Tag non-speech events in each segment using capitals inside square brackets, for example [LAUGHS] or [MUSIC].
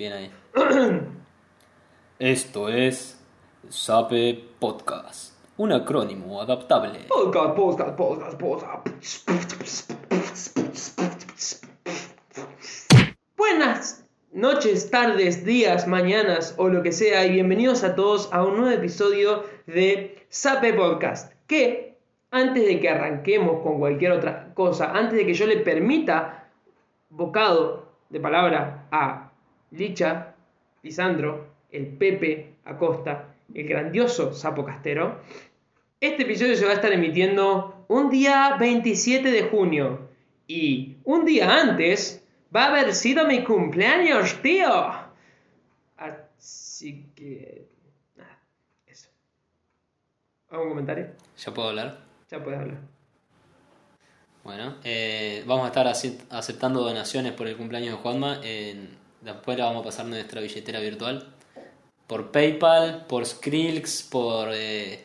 Bien ahí. [CLEARS THROAT] Esto es Sape Podcast, un acrónimo adaptable. Podcast, podcast, podcast, podcast. Buenas noches, tardes, días, mañanas o lo que sea y bienvenidos a todos a un nuevo episodio de Sape Podcast. Que antes de que arranquemos con cualquier otra cosa, antes de que yo le permita bocado de palabra a Licha, Lisandro, el Pepe Acosta, el grandioso Sapo Castero, este episodio se va a estar emitiendo un día 27 de junio. Y un día antes va a haber sido mi cumpleaños, tío. Así que... Nada, eso. ¿Algún comentario? ¿Ya puedo hablar? Ya puedes hablar. Bueno, eh, vamos a estar acep- aceptando donaciones por el cumpleaños de Juanma. En, después la vamos a pasar nuestra billetera virtual. Por PayPal, por Skrillx, por eh,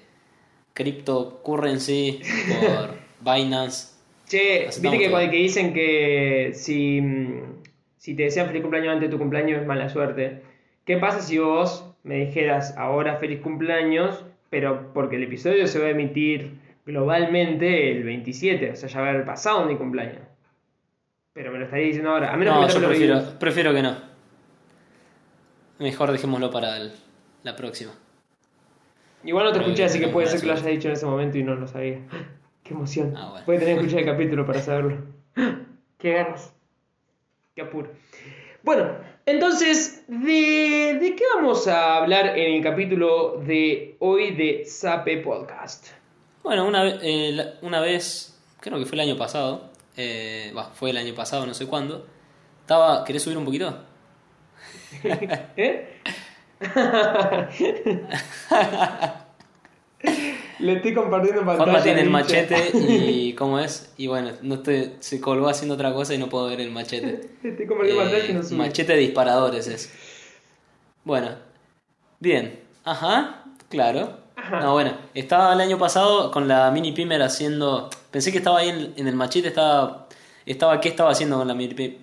Cryptocurrency, por [LAUGHS] Binance. Che, Aceptamos viste que todo. cuando que dicen que si, mm, si te desean feliz cumpleaños antes de tu cumpleaños es mala suerte. ¿Qué pasa si vos me dijeras ahora feliz cumpleaños, pero porque el episodio se va a emitir globalmente el 27, o sea, ya va a haber pasado mi cumpleaños? Pero me lo estaría diciendo ahora. A menos No, que yo prefiero, prefiero que no. Mejor dejémoslo para el- la próxima. Igual no te Pero escuché, así que puede ser que lo hayas dicho en ese momento y no lo sabía. [GASPS] Qué emoción. Ah, bueno. Voy a tener que escuchar el [LAUGHS] capítulo para saberlo. [GASPS] Qué ganas. Qué apuro. Bueno, entonces, ¿de, ¿de qué vamos a hablar en el capítulo de hoy de Sape Podcast? Bueno, una, eh, una vez, creo que fue el año pasado, eh, bah, fue el año pasado, no sé cuándo, estaba, ¿querés subir un poquito? [LAUGHS] ¿Eh? Le estoy compartiendo pantalla. Juanma tiene el machete [LAUGHS] y ¿cómo es? Y bueno, no estoy, se colgó haciendo otra cosa y no puedo ver el machete. [LAUGHS] Le estoy compartiendo pantalla y no Eh, sube. machete de disparadores es. Bueno, bien, ajá, claro. No, bueno, estaba el año pasado con la mini pimer haciendo. Pensé que estaba ahí en, en el machete, estaba. Estaba, ¿qué estaba haciendo con la mini pimer?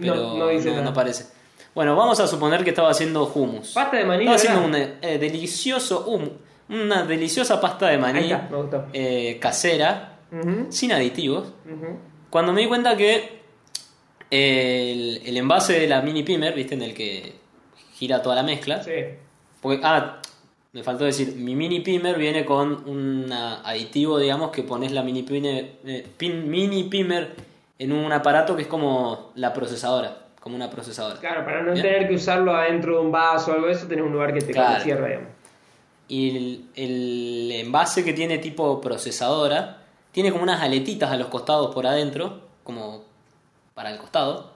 Pero No, no, no dice no, nada. parece. Bueno, vamos a suponer que estaba haciendo hummus. Pasta de maní, Estaba haciendo un eh, delicioso hummus, una deliciosa pasta de maní está, me gustó. eh, casera, Ujú, sin aditivos. ujú. Cuando me di cuenta que el, el envase de la mini pimer, ¿viste? En el que gira toda la mezcla. Sí. Porque, ah, me faltó decir, mi mini pimer viene con un aditivo, digamos, que pones la mini pimer, eh, pin- mini pimer en un aparato que es como la procesadora, como una procesadora. Claro, para no Bien. tener que usarlo adentro de un vaso o algo de eso, tenés un lugar que te Claro. cierra, digamos. Y el, el envase que tiene tipo procesadora tiene como unas aletitas a los costados por adentro, como para el costado.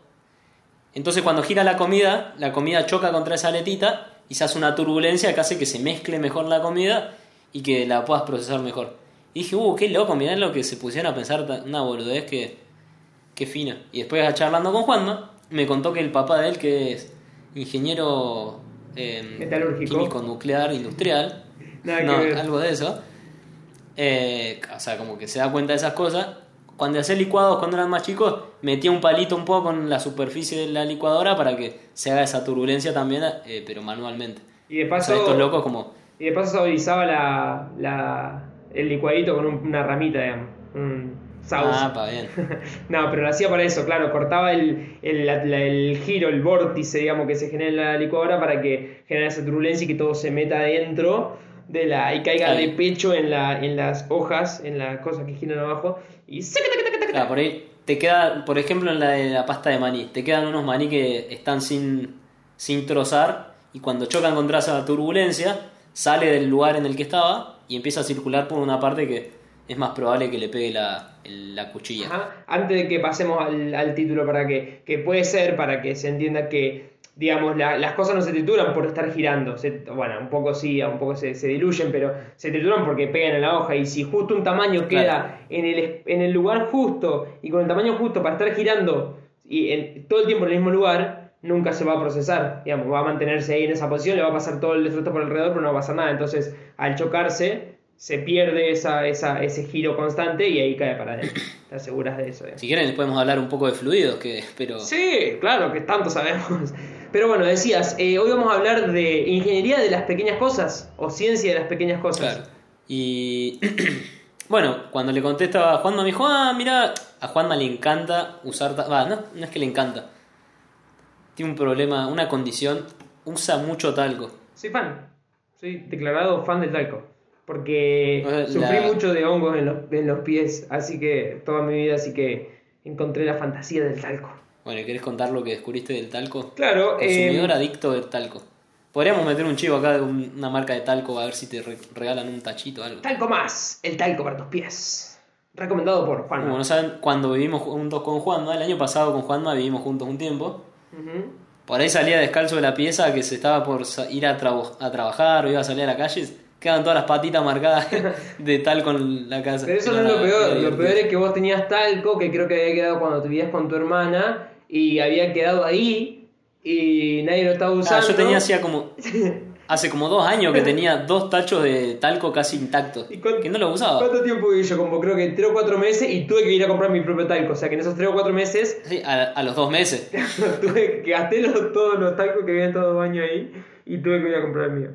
Entonces cuando gira la comida, la comida choca contra esa aletita hace una turbulencia que hace que se mezcle mejor la comida y que la puedas procesar mejor. Y dije, uh, qué loco, mirá lo que se pusieron a pensar, una boludez que, qué fina. Y después charlando con Juanma, me contó que el papá de él, que es ingeniero eh, químico nuclear industrial, que no, algo de eso, eh, o sea, como que se da cuenta de esas cosas. Cuando hacía licuados cuando eran más chicos, metía un palito un poco en la superficie de la licuadora para que se haga esa turbulencia también, eh, pero manualmente. Y de O paso, sea, estos locos como... y de paso saborizaba la, la, el licuadito con un- una ramita, digamos. Un sauce. Ah, pa, bien. [LAUGHS] No, pero lo hacía para eso, claro, cortaba el, el, la- el giro, el vórtice, digamos, que se genera en la licuadora para que genere esa turbulencia y que todo se meta adentro de la y caiga de pecho en, la, en las hojas, en las cosas que giran abajo y. Claro, por ahí te queda, por ejemplo, en la de la pasta de maní, te quedan unos maní que están sin, sin trozar y cuando chocan contra esa turbulencia, sale del lugar en el que estaba y empieza a circular por una parte que es más probable que le pegue la, la cuchilla. Ajá. Antes de que pasemos al, al título, para que, que puede ser, para que se entienda que, digamos, la- las cosas no se trituran por estar girando. Se- bueno, un poco sí, un poco se, se diluyen, pero se trituran porque pegan en la hoja. Y si justo un tamaño Claro. queda en el, en el lugar justo y con el tamaño justo para estar girando y en- todo el tiempo en el mismo lugar, nunca se va a procesar. Digamos, va a mantenerse ahí en esa posición, le va a pasar todo el resto por alrededor, pero no va a pasar nada. Entonces, al chocarse, se pierde esa, esa, ese giro constante y ahí cae para adentro. [CLEARS THROAT] ¿Te aseguras de eso? digamos. Si quieren, les podemos hablar un poco de fluidos, que pero Sí, claro, que tanto sabemos. Pero bueno, decías, eh, hoy vamos a hablar de ingeniería de las pequeñas cosas o ciencia de las pequeñas cosas. Claro. Y [CLEARS THROAT] bueno, cuando le contesta a Juanma, me dijo, ah, mira, a Juanma le encanta usar... Va, no, no es que le encanta. Tiene un problema, una condición, usa mucho talco. Soy fan, soy declarado fan del talco. Porque sufrí mucho de hongos en los, en los pies, así que toda mi vida, así que encontré la fantasía del talco. Bueno, ¿y ¿querés contar lo que descubriste del talco? Claro, Consumidor eh, adicto del talco. Podríamos meter un chivo acá de un- una marca de talco a ver si te re- regalan un tachito o algo. talco más, el talco para tus pies. Recomendado por Juan. Como no saben, cuando vivimos juntos con Juanma, el año pasado con Juanma vivimos juntos un tiempo. Por ahí salía descalzo de la pieza que se estaba por ir a, trabajar o iba a salir a la calle. Quedan todas las patitas marcadas [LAUGHS] de talco en la casa. Pero eso no Era es lo peor. Lo peor es que vos tenías talco, que creo que había quedado cuando te vivías con tu hermana, y había quedado ahí, y nadie lo estaba Ah, usando. yo tenía hacía como. [LAUGHS] Hace como dos años que tenía dos tachos de talco casi intactos. ¿Y cuánto- Que no los usaba. ¿Cuánto tiempo viví yo? Como creo que 3 o 4 meses, y tuve que ir a comprar mi propio talco. O sea que en esos 3 o 4 meses Sí, a, a los dos meses. [LAUGHS] tuve que gasté los- todos los talcos que había en todo baño ahí, y tuve que ir a comprar el mío.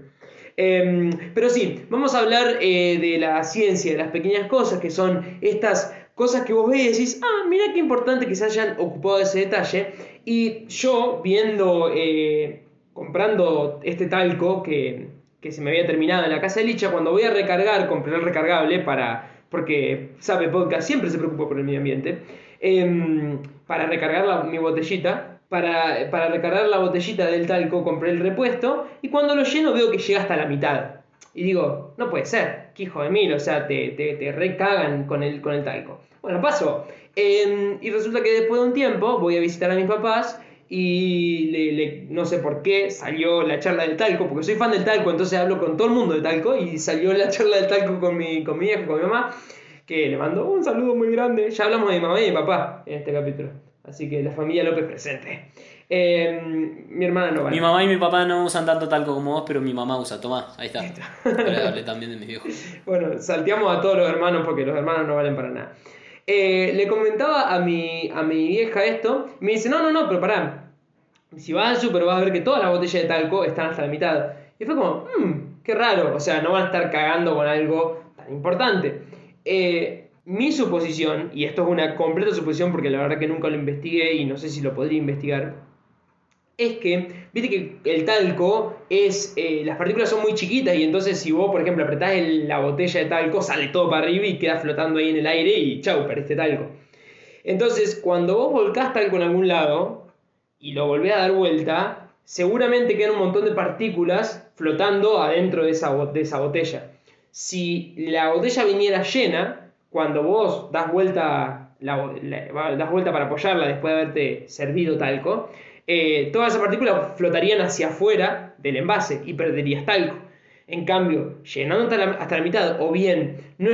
Em, pero sí, vamos a hablar eh, de la ciencia, de las pequeñas cosas, que son estas cosas que vos ves y decís, ah, mira qué importante que se hayan ocupado de ese detalle. Y yo, viendo, eh, comprando este talco que, que se me había terminado en la casa de Licha, cuando voy a recargar, compré el recargable para, porque sabe podcast siempre se preocupa por el medio ambiente, em, para recargar la- mi botellita. Para, para recargar la botellita del talco compré el repuesto y cuando lo lleno veo que llega hasta la mitad. Y digo, no puede ser, que hijo de mil, o sea, te, te, te recagan con el, con el talco. Bueno, pasó. Em, y resulta que después de un tiempo voy a visitar a mis papás y le- le- no sé por qué salió la charla del talco, porque soy fan del talco, entonces hablo con todo el mundo de talco y salió la [LAUGHS] charla del talco con mi, con mi con mi mamá, que le mando un saludo muy grande. Ya hablamos de mi mamá y mi papá en este capítulo, así que la familia López presente. Em, mi hermana no vale. Mi mamá y mi papá no usan tanto talco como vos, pero mi mamá usa. Tomás, ahí está. Hablé también de mis viejos. [LAUGHS] Bueno, salteamos a todos los hermanos porque los hermanos no valen para nada. Eh, le comentaba a mi, a mi vieja esto. Me dice, no, no, no, pero pará. Si vas al super vas a ver que todas las botellas de talco están hasta la mitad. Y fue como, mmm, qué raro. O sea, no van a estar cagando con algo tan importante. Eh, mi suposición, y esto es una completa suposición porque la verdad que nunca lo investigué y no sé si lo podría investigar, es que, viste que el talco es, eh, las partículas son muy chiquitas y entonces si vos, por ejemplo, apretás el- la botella de talco, sale todo para arriba y queda flotando ahí en el aire y chau, perdiste talco. Entonces, cuando vos volcás talco en algún lado y lo volvés a dar vuelta, seguramente quedan un montón de partículas flotando adentro de esa, de esa botella. Si la botella viniera llena, cuando vos das vuelta, das vuelta para apoyarla después de haberte servido talco, eh, todas esas partículas flotarían hacia afuera del envase y perderías talco. En cambio, llenando hasta la, mitad, o bien, no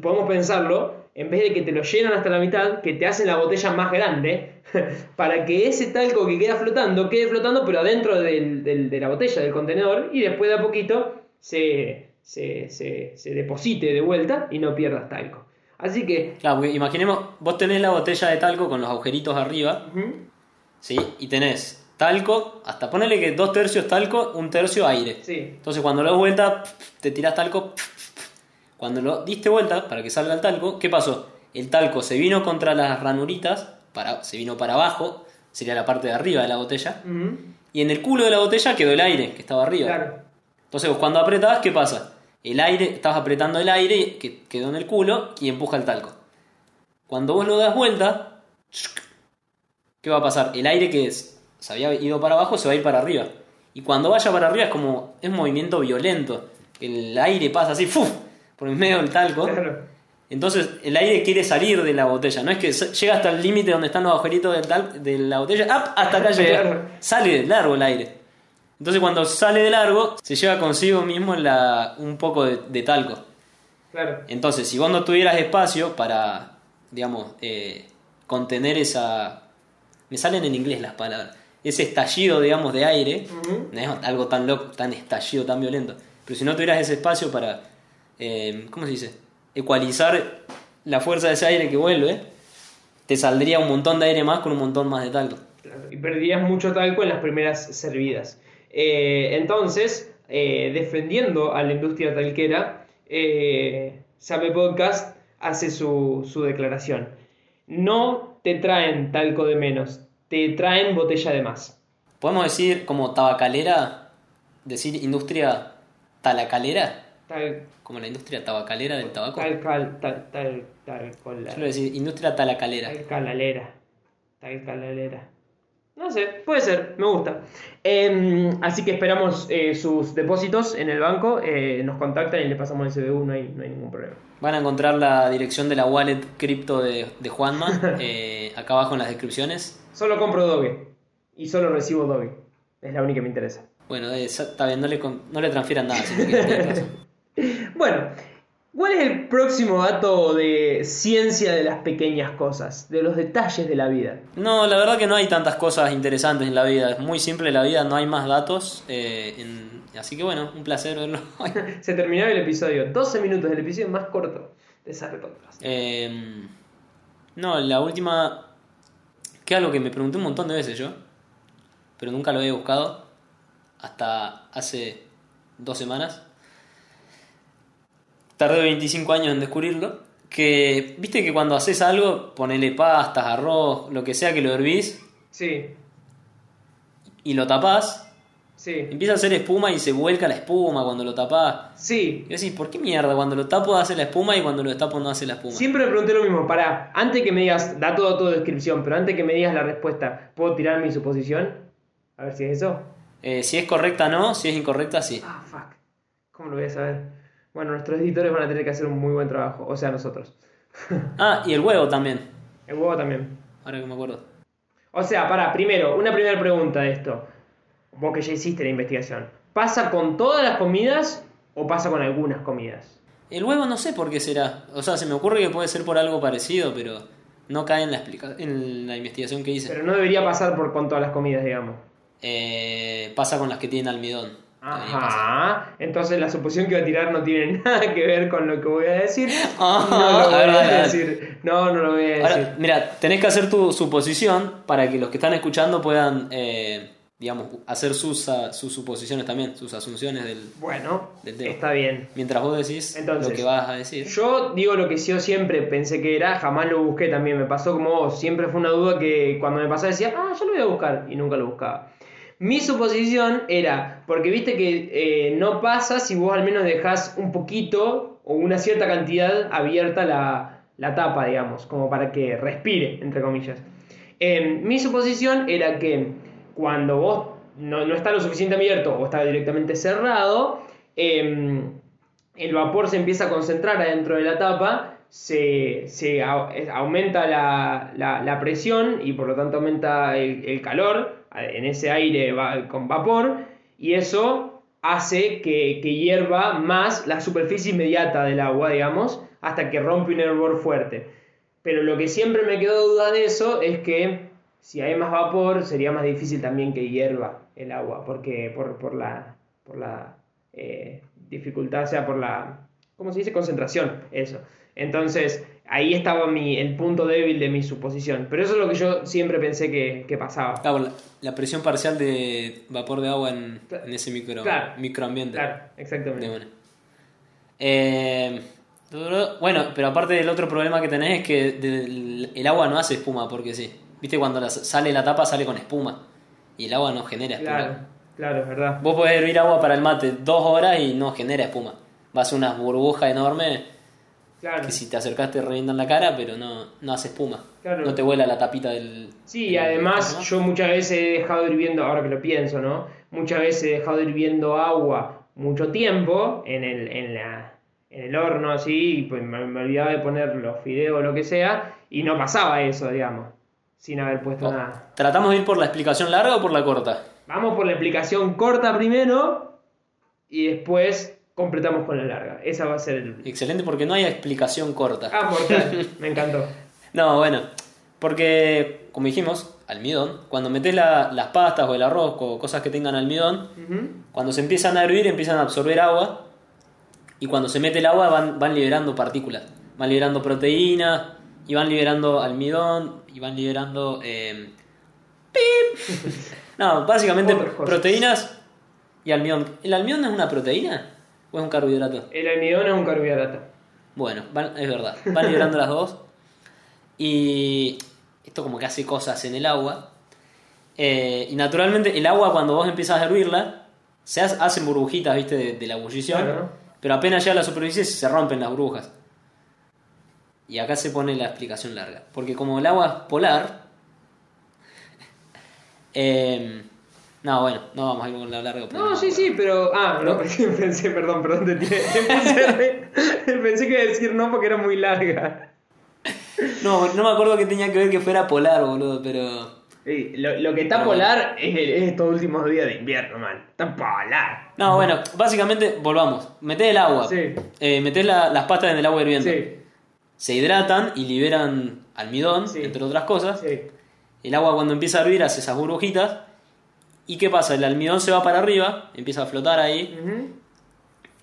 podemos pensarlo, en vez de que te lo llenan hasta la mitad, que te hacen la botella más grande, [LAUGHS] para que ese talco que queda flotando, quede flotando, pero adentro de la botella, del contenedor, y después de a poquito se, se, se- se deposite de vuelta y no pierdas talco. Así que, Claro, porque imaginemos, vos tenés la botella de talco con los agujeritos arriba, ¿sí? Y tenés talco, hasta ponele que dos tercios talco, un tercio aire. sí, Entonces cuando lo das vuelta, te tirás talco. Cuando lo diste vuelta para que salga el talco, ¿qué pasó? El talco se vino contra las ranuritas, para, se vino para abajo, sería la parte de arriba de la botella, ujú, y en el culo de la botella quedó el aire, que estaba arriba. claro, Entonces vos cuando apretabas, ¿qué pasa? El aire, estás apretando el aire que quedó en el culo y empuja el talco. Cuando vos lo das vuelta, ¿qué va a pasar? El aire que es- se había ido para abajo se va a ir para arriba. Y cuando vaya para arriba es como, es un movimiento violento. El aire pasa así, ¡fuf! por el medio del talco. Entonces el aire quiere salir de la botella. No es que llega hasta el límite donde están los agujeritos del tal- de la botella. ¡ap! Hasta acá llega. Sale de largo el aire. Entonces cuando sale de largo, se lleva consigo mismo la, un poco de, de talco. Claro. Entonces, si vos no tuvieras espacio para, digamos, eh, contener esa... Me salen en inglés las palabras. Ese estallido, digamos, de aire. No es algo tan loco, tan estallido, tan violento. Pero si no tuvieras ese espacio para, eh, ¿cómo se dice? Ecualizar la fuerza de ese aire que vuelve, te saldría un montón de aire más con un montón más de talco. Claro. Y perderías mucho talco en las primeras servidas. Eh, entonces, eh, defendiendo a la industria talquera, eh, Sabe Podcast hace su, su declaración. No te traen talco de menos, te traen botella de más. ¿Podemos decir como tabacalera? ¿Decir industria talacalera? Tal, Como la industria tabacalera del tabaco. tal, tal, tal, tal, tal, con la- Yo decir industria talacalera. Tal calalera. No sé, puede ser, me gusta. Em, así que esperamos eh, sus depósitos en el banco. eh, nos contactan y le pasamos el CBU, no hay, no hay ningún problema. Van a encontrar la dirección de la wallet cripto de, de Juanma [LAUGHS] eh, acá abajo en las descripciones. Solo compro Doge. Y solo recibo Doge. Es la única que me interesa. Bueno, está bien, no le, no le transfieran nada. Si no. [LAUGHS] Bueno, ¿cuál es el próximo dato de ciencia de las pequeñas cosas? De los detalles de la vida. No, la verdad que no hay tantas cosas interesantes en la vida. Es muy simple la vida, no hay más datos. eh, en- Así que bueno, un placer verlo. [LAUGHS] [LAUGHS] Se terminaba el episodio. 12 minutos del episodio más corto de Sabe Podcast. Eh, no, la última. Que es algo que me pregunté un montón de veces yo. Pero nunca lo había buscado. Hasta hace dos semanas. Tardé 25 años en descubrirlo. Que, viste que cuando haces algo, ponele pastas, arroz, lo que sea que lo hervís Sí, y lo tapás, sí, empieza a hacer espuma y se vuelca la espuma cuando lo tapás. sí. Y decís, ¿por qué mierda? Cuando lo tapo hace la espuma y cuando lo destapo no hace la espuma. Siempre me pregunté lo mismo. Pará, antes que me digas, da todo tu descripción, pero antes que me digas la respuesta, ¿puedo tirar mi suposición? A ver si es eso. Eh, si es correcta, no. Si es incorrecta, sí. Ah, fuck. ¿Cómo lo voy a saber? Bueno, nuestros editores van a tener que hacer un muy buen trabajo. O sea, nosotros. [LAUGHS] Ah, y el huevo también. El huevo también. Ahora que me acuerdo. O sea, pará, primero, una primera pregunta de esto. Vos que ya hiciste la investigación. ¿Pasa con todas las comidas o pasa con algunas comidas? El huevo no sé por qué será. O sea, se me ocurre que puede ser por algo parecido, pero no cae en la, explica en la investigación que hice. Pero no debería pasar por con todas las comidas, digamos. Eh, pasa con las que tienen almidón. Ajá. Entonces la suposición que voy a tirar no tiene [LAUGHS] nada que ver con lo que voy a decir. [LAUGHS] No lo a voy a decir. No, no lo voy a decir. Ahora, mira, tenés que hacer tu suposición para que los que están escuchando puedan, eh, digamos, hacer sus, ah, sus suposiciones también, sus asunciones del, Bueno, del tema. está bien. Mientras vos decís Entonces, lo que vas a decir. Yo digo lo que yo siempre pensé que era, jamás lo busqué también, me pasó como vos, siempre fue una duda que cuando me pasaba decía, ah, yo lo voy a buscar, y nunca lo buscaba. Mi suposición era, porque viste que eh, no pasa si vos al menos dejás un poquito o una cierta cantidad abierta la, la tapa, digamos, como para que respire, entre comillas. Eh, mi suposición era que cuando vos no, no está lo suficiente abierto o está directamente cerrado, em, el vapor se empieza a concentrar adentro de la tapa, se, se aumenta la, la- presión y por lo tanto aumenta el, calor en ese aire va- con vapor y eso hace que, hierva más la superficie inmediata del agua, digamos, hasta que rompe un hervor fuerte. Pero lo que siempre me quedó duda de eso es que si hay más vapor sería más difícil también que hierva el agua, porque por, por la, por la eh, dificultad, o sea, por la, ¿cómo se dice? Concentración, eso. Entonces, ahí estaba mi, el punto débil de mi suposición. Pero eso es lo que yo siempre pensé que, que pasaba. Claro, la, la presión parcial de vapor de agua en, en ese micro, Claro. microambiente. Claro, exactamente. Una. Eh, bueno, pero aparte del otro problema que tenés es que del- el agua no hace espuma, porque sí. Viste, cuando la- sale la tapa sale con espuma. Y el agua no genera espuma. Claro, claro, es verdad. Vos podés hervir agua para el mate dos horas y no genera espuma. Va a ser una burbuja enorme Claro. que si te acercás te revientan la cara, pero no, no hace espuma. Claro. No te vuela la tapita del. Sí, del- además ¿no? yo muchas veces he dejado hirviendo, ahora que lo pienso, ¿no? Muchas veces he dejado hirviendo agua mucho tiempo en el, en la, en el horno así, y pues me, me olvidaba de poner los fideos o lo que sea, y no pasaba eso, digamos, sin haber puesto Oh. nada. ¿Tratamos de ir por la explicación larga o por la corta? Vamos por la explicación corta primero, y después completamos con la larga. Esa va a ser el... Excelente, porque no hay explicación corta. Ah, mortal, [LAUGHS] me encantó. No, bueno, porque, como dijimos, almidón, cuando metes la- las pastas o el arroz o cosas que tengan almidón, cuando se empiezan a hervir empiezan a absorber agua y cuando se mete el agua van, van liberando partículas, van liberando proteínas y van liberando almidón y van liberando eh, [LAUGHS] No, básicamente proteínas y almidón. ¿El almidón es una proteína o es un carbohidrato? El almidón es un carbohidrato. Bueno, van- es verdad, van liberando las dos. Y esto como que hace cosas en el agua. Eh, y naturalmente el agua cuando vos empiezas a hervirla, se hace- hacen burbujitas, viste, de, de la ebullición. Claro. Pero apenas llega a la superficie se rompen las burbujas. Y acá se pone la explicación larga. Porque como el agua es polar... [LAUGHS] eh, no, bueno, no vamos a ir con la larga. No, sí, sí, pero. Ah, no, [LAUGHS] pensé, perdón, perdón, te tiré. [LAUGHS] Pensé, que iba a decir no porque era muy larga. No, no me acuerdo que tenía que ver que fuera polar, boludo, pero... Sí, lo, lo que está Pero polar es, es estos últimos días de invierno, man. Está polar. No, bueno, básicamente, volvamos. Metés el agua. Sí. Eh, metés la- las pastas en el agua hirviendo. Sí, Se hidratan y liberan almidón, Sí. entre otras cosas. sí. El agua cuando empieza a hervir hace esas burbujitas. ¿Y qué pasa? El almidón se va para arriba, empieza a flotar ahí.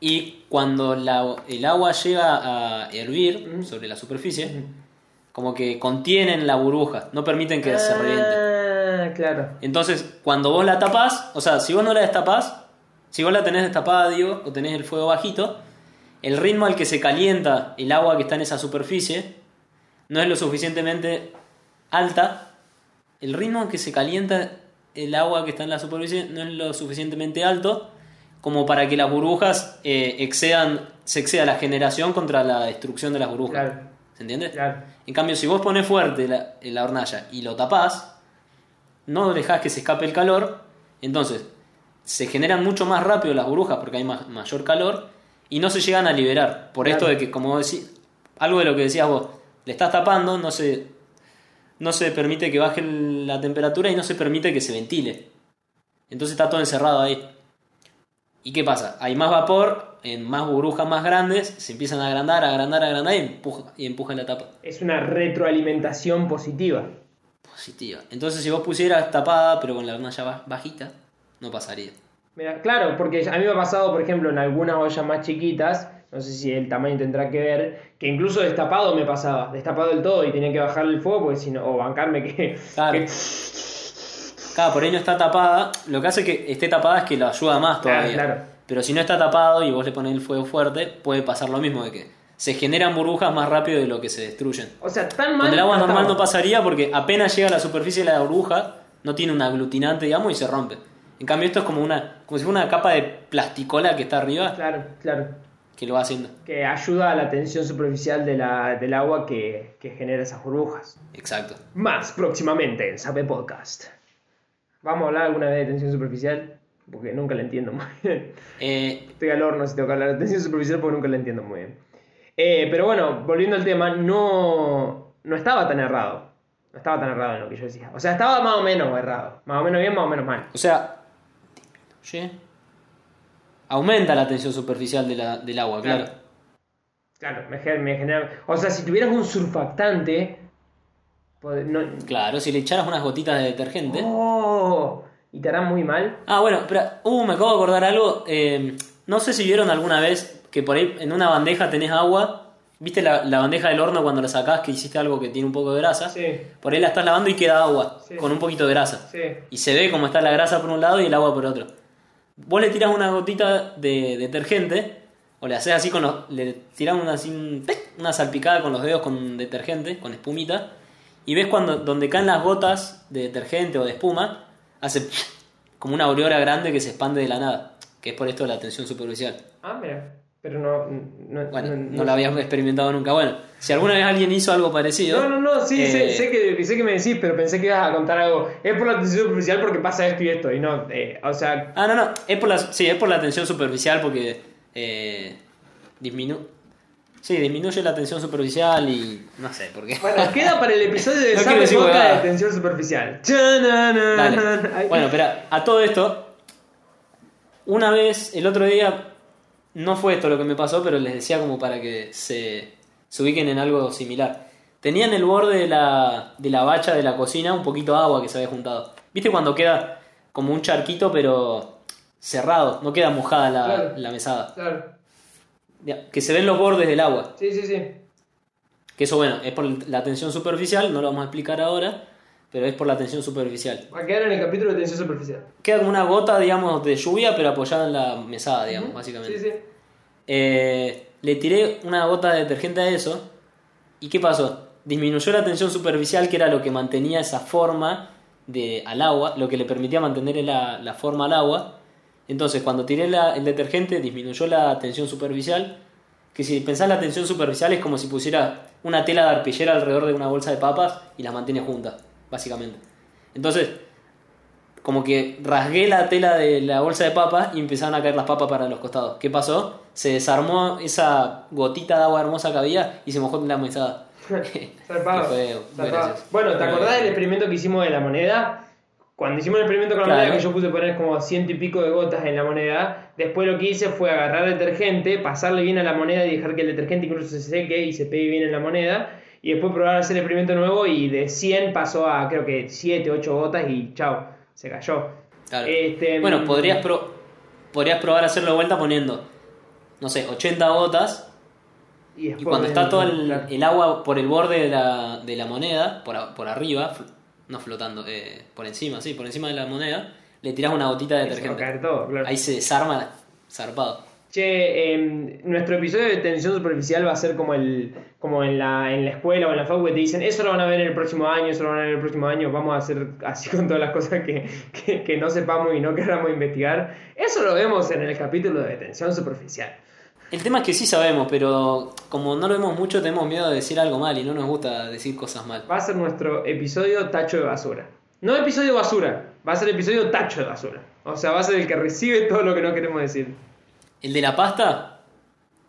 Y cuando la- el agua llega a hervir sobre la superficie, como que contienen la burbuja, no permiten que se reviente. Ah, claro. Entonces, cuando vos la tapás, o sea, si vos no la destapás, si vos la tenés destapada, digo, o tenés el fuego bajito, el ritmo al que se calienta el agua que está en esa superficie no es lo suficientemente alta. El ritmo al que se calienta el agua que está en la superficie no es lo suficientemente alto como para que las burbujas eh, excedan, se exceda la generación contra la destrucción de las burbujas. Claro. ¿Se entiende? Claro. En cambio, si vos pones fuerte la, la hornalla y lo tapás, no dejás que se escape el calor, entonces se generan mucho más rápido las burbujas porque hay más- mayor calor y no se llegan a liberar. Por Claro. esto de que, como decís, algo de lo que decías vos, le estás tapando, no se, no se permite que baje la temperatura y no se permite que se ventile. Entonces está todo encerrado ahí. ¿Y qué pasa? Hay más vapor, en más burbujas más grandes, se empiezan a agrandar, agrandar, agrandar y empuja, y empujan la tapa. Es una retroalimentación positiva. Positiva. Entonces, si vos pusieras tapada, pero con la hornalla ba- bajita, no pasaría. Mira, claro, porque a mí me ha pasado, por ejemplo, en algunas ollas más chiquitas, no sé si el tamaño tendrá que ver, que incluso destapado me pasaba, destapado del todo y tenía que bajar el fuego porque si no, o bancarme que, Claro. que- Claro, por ahí no está tapada. Lo que hace que esté tapada es que lo ayuda más todavía. claro. Pero si no está tapado y vos le pones el fuego fuerte, puede pasar lo mismo, de que se generan burbujas más rápido de lo que se destruyen. o sea, tan mal. Con el agua no normal no pasaría porque apenas llega a la superficie de la burbuja, no tiene un aglutinante, digamos, y se rompe. En cambio, esto es como una como si fuera una capa de plasticola que está arriba Claro, claro. Que lo va haciendo. Que ayuda a la tensión superficial de la, del agua que, que genera esas burbujas. Exacto. Más próximamente en Sabe Podcast. ¿Vamos a hablar alguna vez de tensión superficial? Porque nunca la entiendo muy bien. Eh, Estoy al horno si tengo que hablar de tensión superficial porque nunca la entiendo muy bien. Eh, pero bueno, volviendo al tema, no, no estaba tan errado. No estaba tan errado en lo que yo decía. O sea, estaba más o menos errado. Más o menos bien, más o menos mal. o sea, disminuye. Aumenta la tensión superficial de la- del agua, claro. Claro, me, gen- me genera... O sea, si tuvieras un surfactante... no- Claro, si le echaras unas gotitas de detergente. ¡Oh! Y te hará muy mal. Ah, bueno, pero, uh, me acabo de acordar algo. eh, no sé si vieron alguna vez que por ahí en una bandeja tenés agua. ¿Viste la, la bandeja del horno cuando la sacás que hiciste algo que tiene un poco de grasa? Sí. Por ahí la estás lavando y queda agua, Sí. con un poquito de grasa. Sí. Y se ve cómo está la grasa por un lado y el agua por otro. Vos le tirás una gotita de detergente, o le haces así con los. le tirás una, así, una salpicada con los dedos con detergente, con espumita, y ves cuando donde caen las gotas de detergente o de espuma, hace como una aureola grande que se expande de la nada, que es por esto de la tensión superficial. Ah, mira. Pero no... no Bueno, no- no, lo habías experimentado nunca. Bueno, si alguna vez alguien hizo algo parecido. No, no, no, sí, sé, eh, sé que, sé que me decís, pero pensé que ibas a contar algo. Es por la tensión superficial porque pasa esto y esto, y no, eh, o sea, Ah, no, no, es por la, sí, es por la tensión superficial porque eh, disminu sí, disminuye la tensión superficial y no sé por qué. bueno, [LAUGHS] queda para el episodio de No Sabe huevadas. de tensión superficial. Dale. Bueno, espera, a todo esto, una vez, el otro día, no fue esto lo que me pasó, pero les decía como para que se, se ubiquen en algo similar. Tenía en el borde de la, de la bacha de la cocina un poquito de agua que se había juntado. ¿Viste cuando queda como un charquito pero cerrado? No queda mojada la, Claro. la mesada. Claro, Que se ven los bordes del agua. sí, sí, sí. Que eso, bueno, es por la tensión superficial, no lo vamos a explicar ahora. Pero es por la tensión superficial. Va a quedar en el capítulo de tensión superficial. Queda como una gota, digamos, de lluvia, pero apoyada en la mesada, digamos, básicamente. Sí, sí. Eh, le tiré una gota de detergente a eso. ¿Y qué pasó? Disminuyó la tensión superficial, que era lo que mantenía esa forma de, al agua, lo que le permitía mantener la, la forma al agua. Entonces, cuando tiré la- el detergente, disminuyó la tensión superficial. Que si pensás la tensión superficial es como si pusiera una tela de arpillera alrededor de una bolsa de papas y las mantiene juntas, básicamente. Entonces, como que rasgué la tela de la bolsa de papas y empezaron a caer las papas para los costados. ¿Qué pasó? Se desarmó esa gotita de agua hermosa que había y se mojó en la mesada. [LAUGHS] [LAUGHS] Fue. Bueno, ¿te acordás del experimento que hicimos de la moneda? Cuando hicimos el experimento con la Claro. moneda, que yo puse poner como ciento y pico de gotas en la moneda, después lo que hice fue agarrar detergente, pasarle bien a la moneda y dejar que el detergente incluso se seque y se pegue bien en la moneda, y después probar a hacer el experimento nuevo y de 100 pasó a creo que 7, 8 gotas y chao, se cayó. Claro. Este, bueno, mm, podrías, pro- podrías probar a hacerlo de vuelta poniendo, no sé, 80 gotas Y, cuando está todo el, agua por el borde de la, de la moneda, por, a- por arriba, fl- no flotando, eh, por encima, sí, por encima de la moneda, le tirás una gotita de detergente. caer todo, claro. Ahí se desarma zarpado. Che, em, nuestro episodio de tensión superficial va a ser como el como en la, en la escuela o en la facu que te dicen, eso lo van a ver en el próximo año, eso lo van a ver en el próximo año, vamos a hacer así con todas las cosas que, que, que no sepamos y no queramos investigar. Eso lo vemos en el capítulo de tensión superficial. El tema es que sí sabemos, pero como no lo vemos mucho, tenemos miedo de decir algo mal y no nos gusta decir cosas mal. Va a ser nuestro episodio tacho de basura. No episodio basura, va a ser episodio tacho de basura. O sea, va a ser el que recibe todo lo que no queremos decir. El de la pasta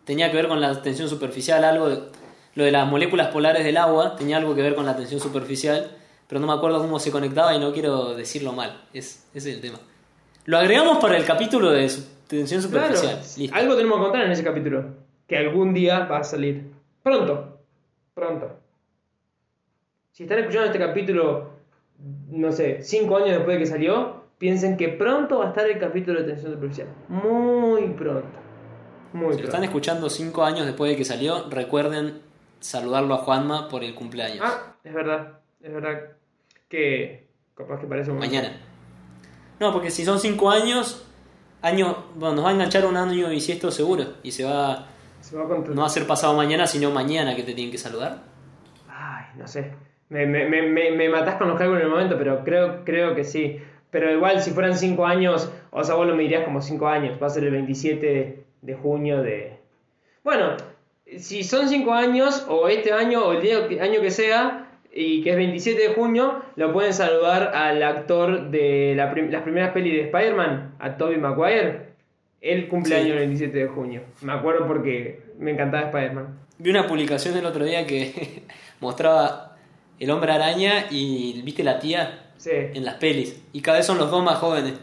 tenía que ver con la tensión superficial, algo de- lo de las moléculas polares del agua tenía algo que ver con la tensión superficial, pero no me acuerdo cómo se conectaba y no quiero decirlo mal. Es, ese es el tema. Lo agregamos para el capítulo de tensión Claro, superficial. Listo. algo tenemos que contar en ese capítulo. Que algún día va a salir. Pronto. Pronto. Si están escuchando este capítulo, no sé, cinco años después de que salió, piensen que pronto va a estar el capítulo de tensión superficial. Muy pronto. Muy Si lo pronto. están escuchando cinco años después de que salió, recuerden saludarlo a Juanma por el cumpleaños. Ah, es verdad. Es verdad que capaz que parece un Mañana. No, porque si son cinco años, año, bueno, nos va a enganchar un año y si esto seguro. Y se va, Se va a no va a ser pasado mañana, sino mañana que te tienen que saludar. Ay, no sé. Me, me, me, me, me matás con los cálculos en el momento, pero creo, creo que sí. Pero igual, si fueran 5 años, o sea, vos lo medirías como 5 años. Va a ser el 27 de junio de. Bueno, si son 5 años, o este año, o el día año que sea, y que es 27 de junio, lo pueden saludar al actor de la prim- las primeras pelis de Spider-Man, a Tobey Maguire. Él cumpleaños Sí. el 27 de junio. Me acuerdo porque me encantaba Spider-Man. Vi una publicación el otro día que [LAUGHS] mostraba el hombre araña y viste la tía Sí. en las pelis. Y cada vez son los dos más jóvenes.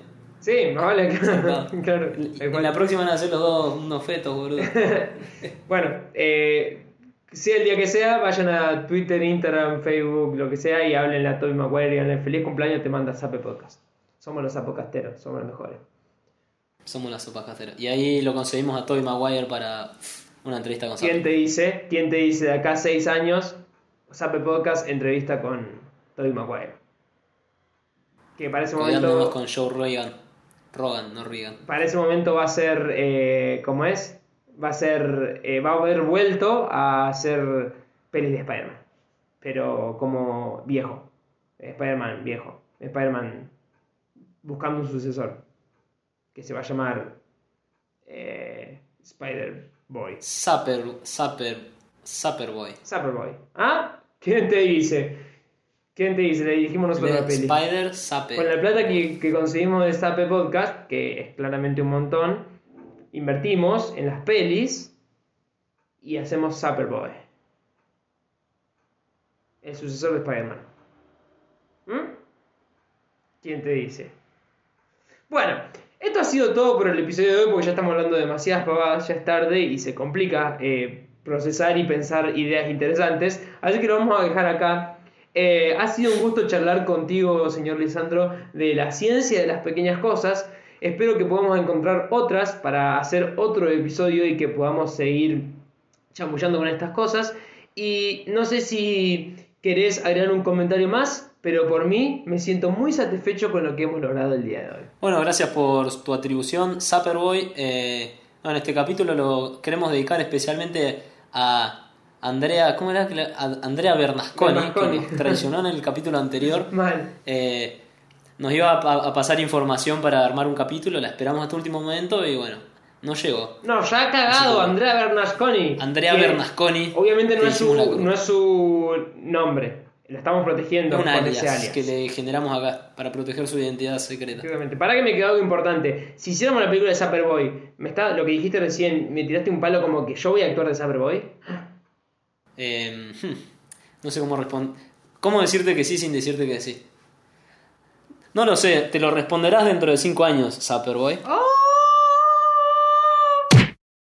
Sí, más vale, claro. No. [LAUGHS] claro. En la próxima van a ser los dos unos fetos, boludo. [LAUGHS] Bueno, eh, sea el día que sea, vayan a Twitter, Instagram, Facebook, lo que sea, y hablen a Toby Maguire y díganle feliz cumpleaños, te manda Zape Podcast. Somos los zapocasteros, somos los mejores. Somos las sopas caseras. Y ahí lo conseguimos a Tobey Maguire para una entrevista con ¿Quién Zappe. te dice? ¿Quién te dice de acá a seis años? Zape Podcast, entrevista con Toby Maguire. Que para ese momento, con Joe Rogan. Rogan, no Reagan. para ese momento va a ser, eh, ¿cómo es? Va a ser, eh, va a haber vuelto a hacer pelis de Spider-Man. Pero como viejo. Spider-Man viejo. Spider-Man buscando un sucesor. Que se va a llamar eh, Spider-Boy. Zapper, Zapper, Zapperboy. Superboy. ¿Ah? ¿Quién te dice? ¿Quién te dice? Le dijimos nosotros la peli. Spider, Zapper. Con la plata que, que conseguimos de Zape Podcast, que es claramente un montón, invertimos en las pelis y hacemos Superboy. El sucesor de Spider-Man. ¿Mm? ¿Quién te dice? Bueno, esto ha sido todo por el episodio de hoy porque ya estamos hablando de demasiadas pavadas, ya es tarde y se complica eh, procesar y pensar ideas interesantes. Así que lo vamos a dejar acá. Eh, ha sido un gusto charlar contigo, señor Lisandro, de la ciencia de las pequeñas cosas. Espero que podamos encontrar otras para hacer otro episodio y que podamos seguir chamullando con estas cosas. Y no sé si querés agregar un comentario más pero por mí me siento muy satisfecho con lo que hemos logrado el día de hoy. Bueno, gracias por tu atribución, Zapperboy. Eh, en este capítulo lo queremos dedicar especialmente a Andrea, ¿cómo era? la- Andrea Bernasconi, Bernasconi. que nos traicionó en el capítulo anterior. [LAUGHS] Mal. Eh, nos iba a, a pasar información para armar un capítulo, la esperamos hasta último momento y bueno, no llegó. No, ya ha cagado que- Andrea Bernasconi. Andrea Bernasconi. Obviamente no es, la su, no es su nombre. Lo estamos protegiendo un con alias, ese alias. que le generamos acá para proteger su identidad secreta. Exactamente. Para que me quedó algo importante. Si hiciéramos la película de Superboy, me está, lo que dijiste recién, me tiraste un palo como que yo voy a actuar de Superboy. Eh, [LAUGHS] no sé cómo responder. ¿Cómo decirte que sí sin decirte que sí? No lo sé, te lo responderás dentro de 5 años, Superboy. ¡Oh!